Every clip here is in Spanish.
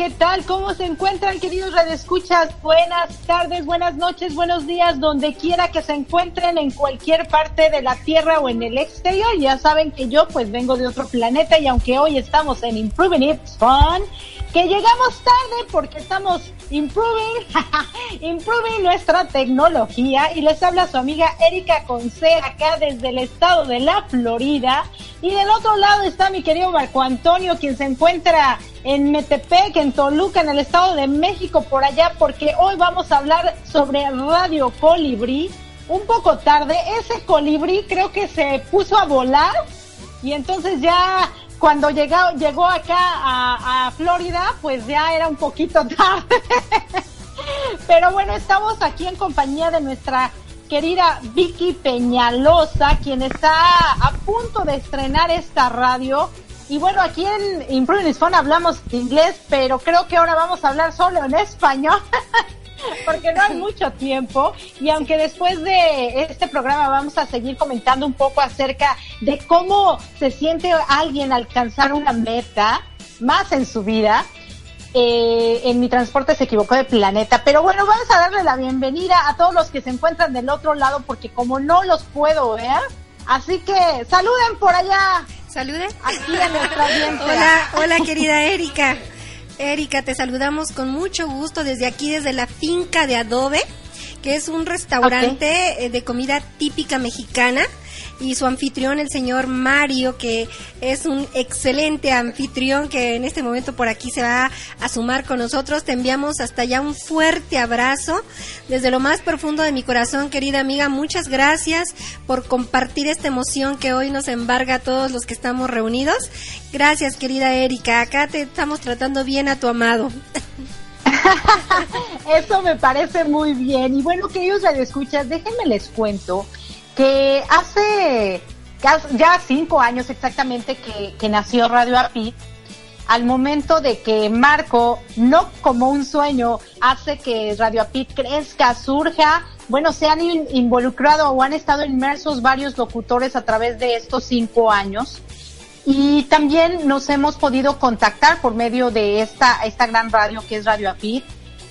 ¿Qué tal? ¿Cómo se encuentran, queridos redescuchas? Buenas tardes, buenas noches, buenos días, donde quiera que se encuentren en cualquier parte de la Tierra o en el exterior. Ya saben que yo pues vengo de otro planeta y aunque hoy estamos en Improving It's Fun, que llegamos tarde porque estamos improving, improving nuestra tecnología y les habla su amiga Erika Conce acá desde el estado de la Florida y del otro lado está mi querido Marco Antonio quien se encuentra en Metepec, en Toluca, en el estado de México por allá porque hoy vamos a hablar sobre Radio Colibrí un poco tarde, ese colibrí creo que se puso a volar y entonces ya cuando llegó, llegó acá a, Florida, pues ya era un poquito tarde. Pero bueno, estamos aquí en compañía de nuestra querida Vicky Peñalosa, quien está a punto de estrenar esta radio. Y bueno, aquí en Improving Phone hablamos inglés, pero creo que ahora vamos a hablar solo en español. porque no hay mucho tiempo y aunque después de este programa vamos a seguir comentando un poco acerca de cómo se siente alguien alcanzar una meta más en su vida, eh, en mi transporte se equivocó de planeta. Pero bueno, vamos a darle la bienvenida a todos los que se encuentran del otro lado porque como no los puedo ver, así que saluden por allá. Saluden. Aquí en nuestra Hola, hola querida Erika. Erika, te saludamos con mucho gusto desde aquí, desde la finca de Adobe, que es un restaurante eh, de comida típica mexicana y su anfitrión, el señor Mario, que es un excelente anfitrión que en este momento por aquí se va a sumar con nosotros. Te enviamos hasta allá un fuerte abrazo desde lo más profundo de mi corazón, querida amiga. Muchas gracias por compartir esta emoción que hoy nos embarga a todos los que estamos reunidos. Gracias, querida Erika. Acá te estamos tratando bien a tu amado. Eso me parece muy bien. Y bueno, queridos escuchas, déjenme les cuento que hace ya cinco años exactamente que, nació Radio API, al momento de que Marco, no como un sueño, hace que Radio Apit crezca, surja, bueno, se han involucrado o han estado inmersos varios locutores a través de estos cinco años. Y también nos hemos podido contactar por medio de esta, esta gran radio que es Radio Apit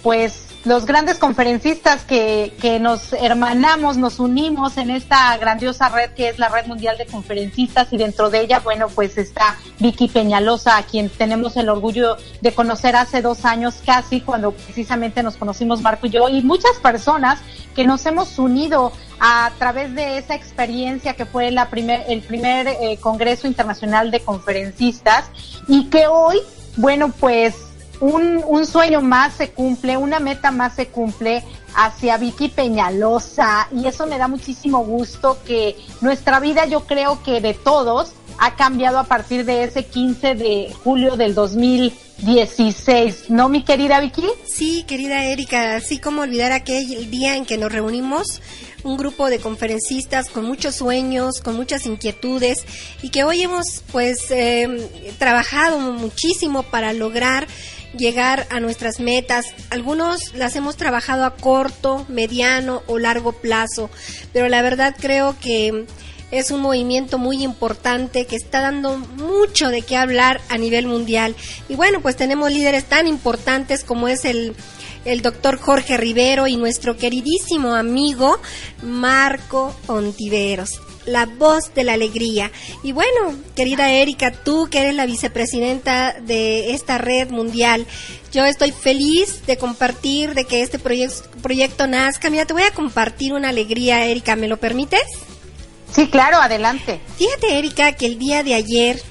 pues los grandes conferencistas que, que nos hermanamos, nos unimos en esta grandiosa red que es la Red Mundial de Conferencistas y dentro de ella, bueno, pues está Vicky Peñalosa, a quien tenemos el orgullo de conocer hace dos años casi, cuando precisamente nos conocimos Marco y yo, y muchas personas que nos hemos unido a través de esa experiencia que fue la primer, el primer eh, Congreso Internacional de Conferencistas y que hoy, bueno, pues un, un sueño más se cumple, una meta más se cumple hacia Vicky Peñalosa y eso me da muchísimo gusto que nuestra vida yo creo que de todos ha cambiado a partir de ese 15 de julio del 2016, ¿no mi querida Vicky? Sí, querida Erika, así como olvidar aquel día en que nos reunimos un grupo de conferencistas con muchos sueños, con muchas inquietudes y que hoy hemos pues eh, trabajado muchísimo para lograr llegar a nuestras metas. Algunos las hemos trabajado a corto, mediano o largo plazo, pero la verdad creo que es un movimiento muy importante que está dando mucho de qué hablar a nivel mundial. Y bueno, pues tenemos líderes tan importantes como es el, el doctor Jorge Rivero y nuestro queridísimo amigo Marco Ontiveros la voz de la alegría. Y bueno, querida Erika, tú que eres la vicepresidenta de esta red mundial, yo estoy feliz de compartir, de que este proyecto, proyecto nazca. Mira, te voy a compartir una alegría, Erika, ¿me lo permites? Sí, claro, adelante. Fíjate, Erika, que el día de ayer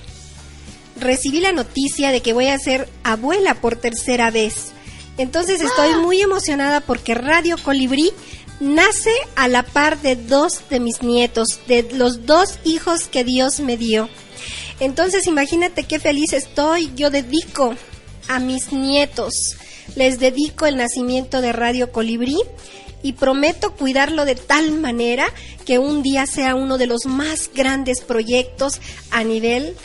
recibí la noticia de que voy a ser abuela por tercera vez. Entonces estoy muy emocionada porque Radio Colibrí nace a la par de dos de mis nietos, de los dos hijos que Dios me dio. Entonces imagínate qué feliz estoy. Yo dedico a mis nietos, les dedico el nacimiento de Radio Colibrí y prometo cuidarlo de tal manera que un día sea uno de los más grandes proyectos a nivel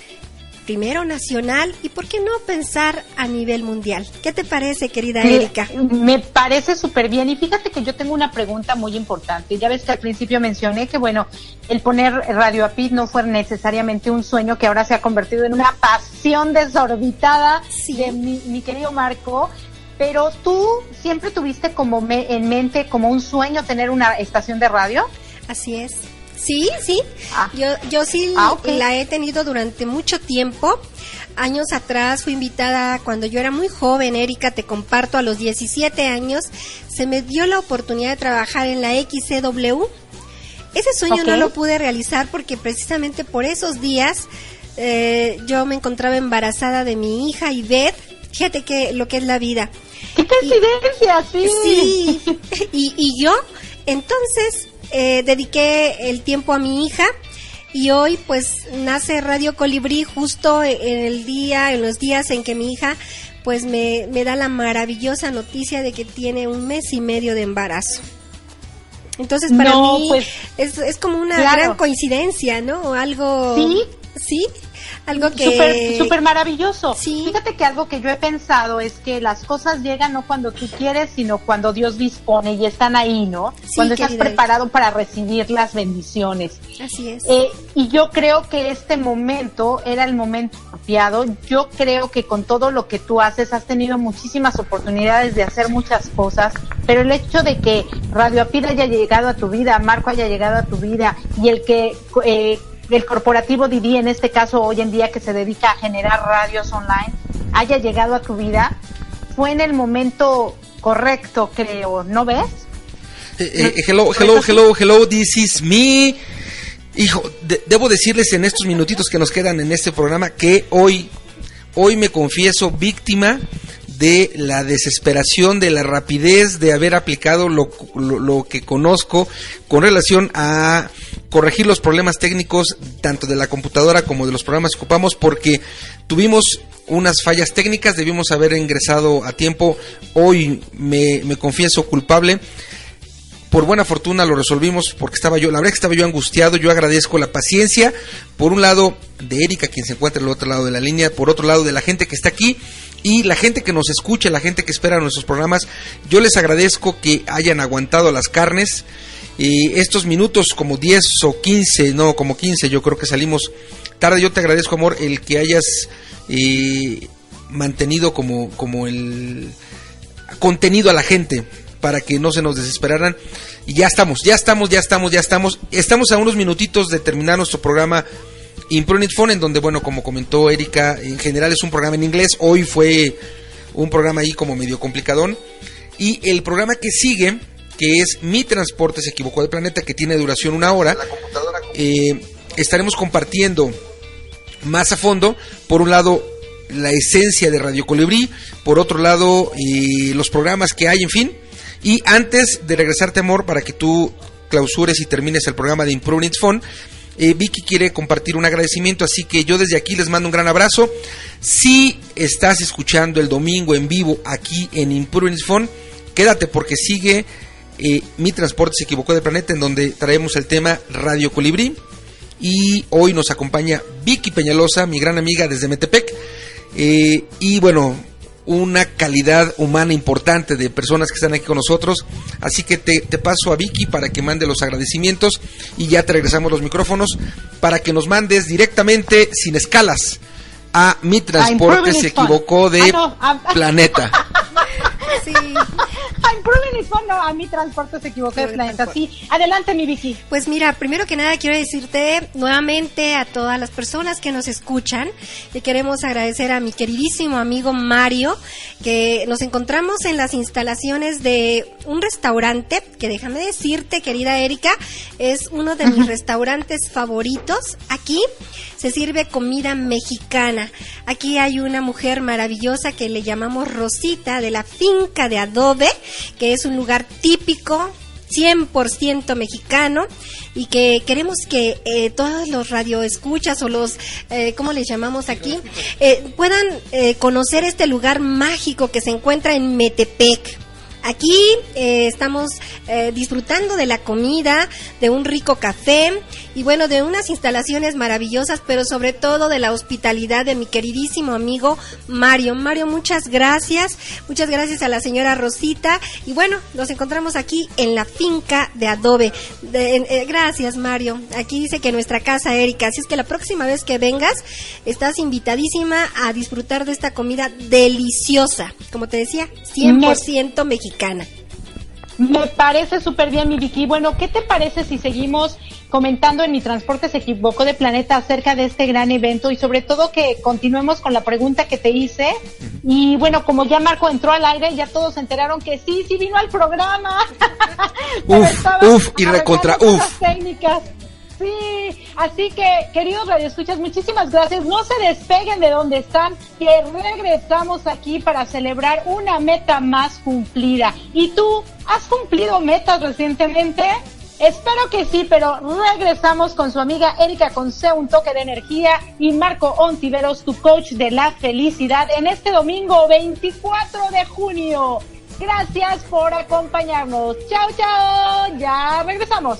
primero nacional y por qué no pensar a nivel mundial. ¿Qué te parece, querida Erika? Me parece súper bien y fíjate que yo tengo una pregunta muy importante. Ya ves que al principio mencioné que bueno, el poner Radio Apid no fue necesariamente un sueño que ahora se ha convertido en una pasión desorbitada de mi, mi querido Marco. Pero tú siempre tuviste como me, en mente como un sueño tener una estación de radio. Así es. Sí, sí. Ah. Yo, yo sí ah, la he tenido durante mucho tiempo. Años atrás fui invitada cuando yo era muy joven, Erika, te comparto, a los 17 años, se me dio la oportunidad de trabajar en la XCW. Ese sueño no lo pude realizar porque precisamente por esos días eh, yo me encontraba embarazada de mi hija Ivette. Fíjate que lo que es la vida. ¡Qué coincidencia! sí. Sí. y, y yo, entonces, eh, dediqué el tiempo a mi hija y hoy pues nace Radio Colibrí justo en el día, en los días en que mi hija pues me, me da la maravillosa noticia de que tiene un mes y medio de embarazo. Entonces para mí pues, es, es, como una gran coincidencia, ¿no? Algo... Sí. Sí, algo que... Súper maravilloso. Sí. Fíjate que algo que yo he pensado es que las cosas llegan no cuando tú quieres, sino cuando Dios dispone y están ahí, ¿no? cuando estás preparado para recibir las bendiciones. Así es. Eh, y yo creo que este momento era el momento apropiado. Yo creo que con todo lo que tú haces has tenido muchísimas oportunidades de hacer muchas cosas, pero el hecho de que Radio Apida haya llegado a tu vida, Marco haya llegado a tu vida y el que... Eh, el corporativo Didi, en este caso hoy en día que se dedica a generar radios online, haya llegado a tu vida, fue en el momento correcto, creo, ¿no ves? Eh, eh, hello, hello, hello, hello, this is me. Hijo, debo decirles en estos minutitos que nos quedan en este programa que hoy, hoy me confieso víctima de la desesperación, de la rapidez de haber aplicado lo, lo, que conozco con relación a corregir los problemas técnicos tanto de la computadora como de los programas que ocupamos porque tuvimos unas fallas técnicas, debimos haber ingresado a tiempo, hoy me, confieso culpable. Por buena fortuna lo resolvimos porque estaba yo, la verdad que estaba yo angustiado, yo agradezco la paciencia, por un lado de Erika, quien se encuentra al otro lado de la línea, por otro lado de la gente que está aquí y la gente que nos escucha, la gente que espera nuestros programas, yo les agradezco que hayan aguantado las carnes. Y estos minutos como 10 o 15, no, como 15, yo creo que salimos tarde. Yo te agradezco, amor, el que hayas eh, mantenido como, como el contenido a la gente para que no se nos desesperaran. Y ya estamos, ya estamos, ya estamos, ya estamos. Estamos a unos minutitos de terminar nuestro programa Imprunit Phone, en donde, bueno, como comentó Erika, en general es un programa en inglés. Hoy fue un programa ahí como medio complicadón. Y el programa que sigue, que es Mi Transporte se equivocó del planeta, que tiene duración una hora, eh, estaremos compartiendo más a fondo, por un lado, la esencia de Radio Colibrí, por otro lado, eh, los programas que hay, en fin. Y antes de regresarte, amor, para que tú clausures y termines el programa de Improving Phone, eh, Vicky quiere compartir un agradecimiento, así que yo desde aquí les mando un gran abrazo. Si estás escuchando el domingo en vivo aquí en Improving Phone, quédate porque sigue eh, Mi Transporte se equivocó de planeta, en donde traemos el tema Radio Colibrí. Y hoy nos acompaña Vicky Peñalosa, mi gran amiga desde Metepec. Eh, y bueno, una calidad humana importante de personas que están aquí con nosotros. Así que te, te, paso a Vicky para que mande los agradecimientos y ya te regresamos los micrófonos para que nos mandes directamente, sin escalas, a mi transporte se equivocó de ah, no, ah, planeta. Sí. A mi transporte se equivocó de planeta. Sí, adelante mi Vicky. Pues mira, primero que nada quiero decirte nuevamente a todas las personas que nos escuchan que queremos agradecer a mi queridísimo amigo Mario que nos encontramos en las instalaciones de un restaurante que déjame decirte, querida Erika, es uno de mis restaurantes favoritos. Aquí se sirve comida mexicana. Aquí hay una mujer maravillosa que le llamamos Rosita de la finca de adobe, que es un lugar típico 100% mexicano y que queremos que eh, todos los radioescuchas o los, eh, ¿cómo les llamamos aquí? Eh, puedan eh, conocer este lugar mágico que se encuentra en Metepec. Aquí eh, estamos eh, disfrutando de la comida, de un rico café y bueno, de unas instalaciones maravillosas, pero sobre todo de la hospitalidad de mi queridísimo amigo Mario. Mario, muchas gracias. Muchas gracias a la señora Rosita. Y bueno, nos encontramos aquí en la finca de Adobe. eh, gracias, Mario. Aquí dice que nuestra casa, Erika. Así es que la próxima vez que vengas, estás invitadísima a disfrutar de esta comida deliciosa. Como te decía, 100% mexicana. Me parece súper bien, mi Vicky. Bueno, ¿qué te parece si seguimos comentando en Mi Transporte se equivocó de planeta acerca de este gran evento y sobre todo que continuemos con la pregunta que te hice? Y bueno, como ya Marco entró al aire, ya todos se enteraron que sí, sí vino al programa. uf, uf, y recontra, uf. técnicas. Sí, así que queridos radioescuchas, muchísimas gracias. No se despeguen de donde están, que regresamos aquí para celebrar una meta más cumplida. ¿Y tú has cumplido metas recientemente? Espero que sí, pero regresamos con su amiga Erika Conce, un toque de energía, y Marco Ontiveros, tu coach de la felicidad, en este domingo 24 de junio. Gracias por acompañarnos. Chao, chao. Ya regresamos.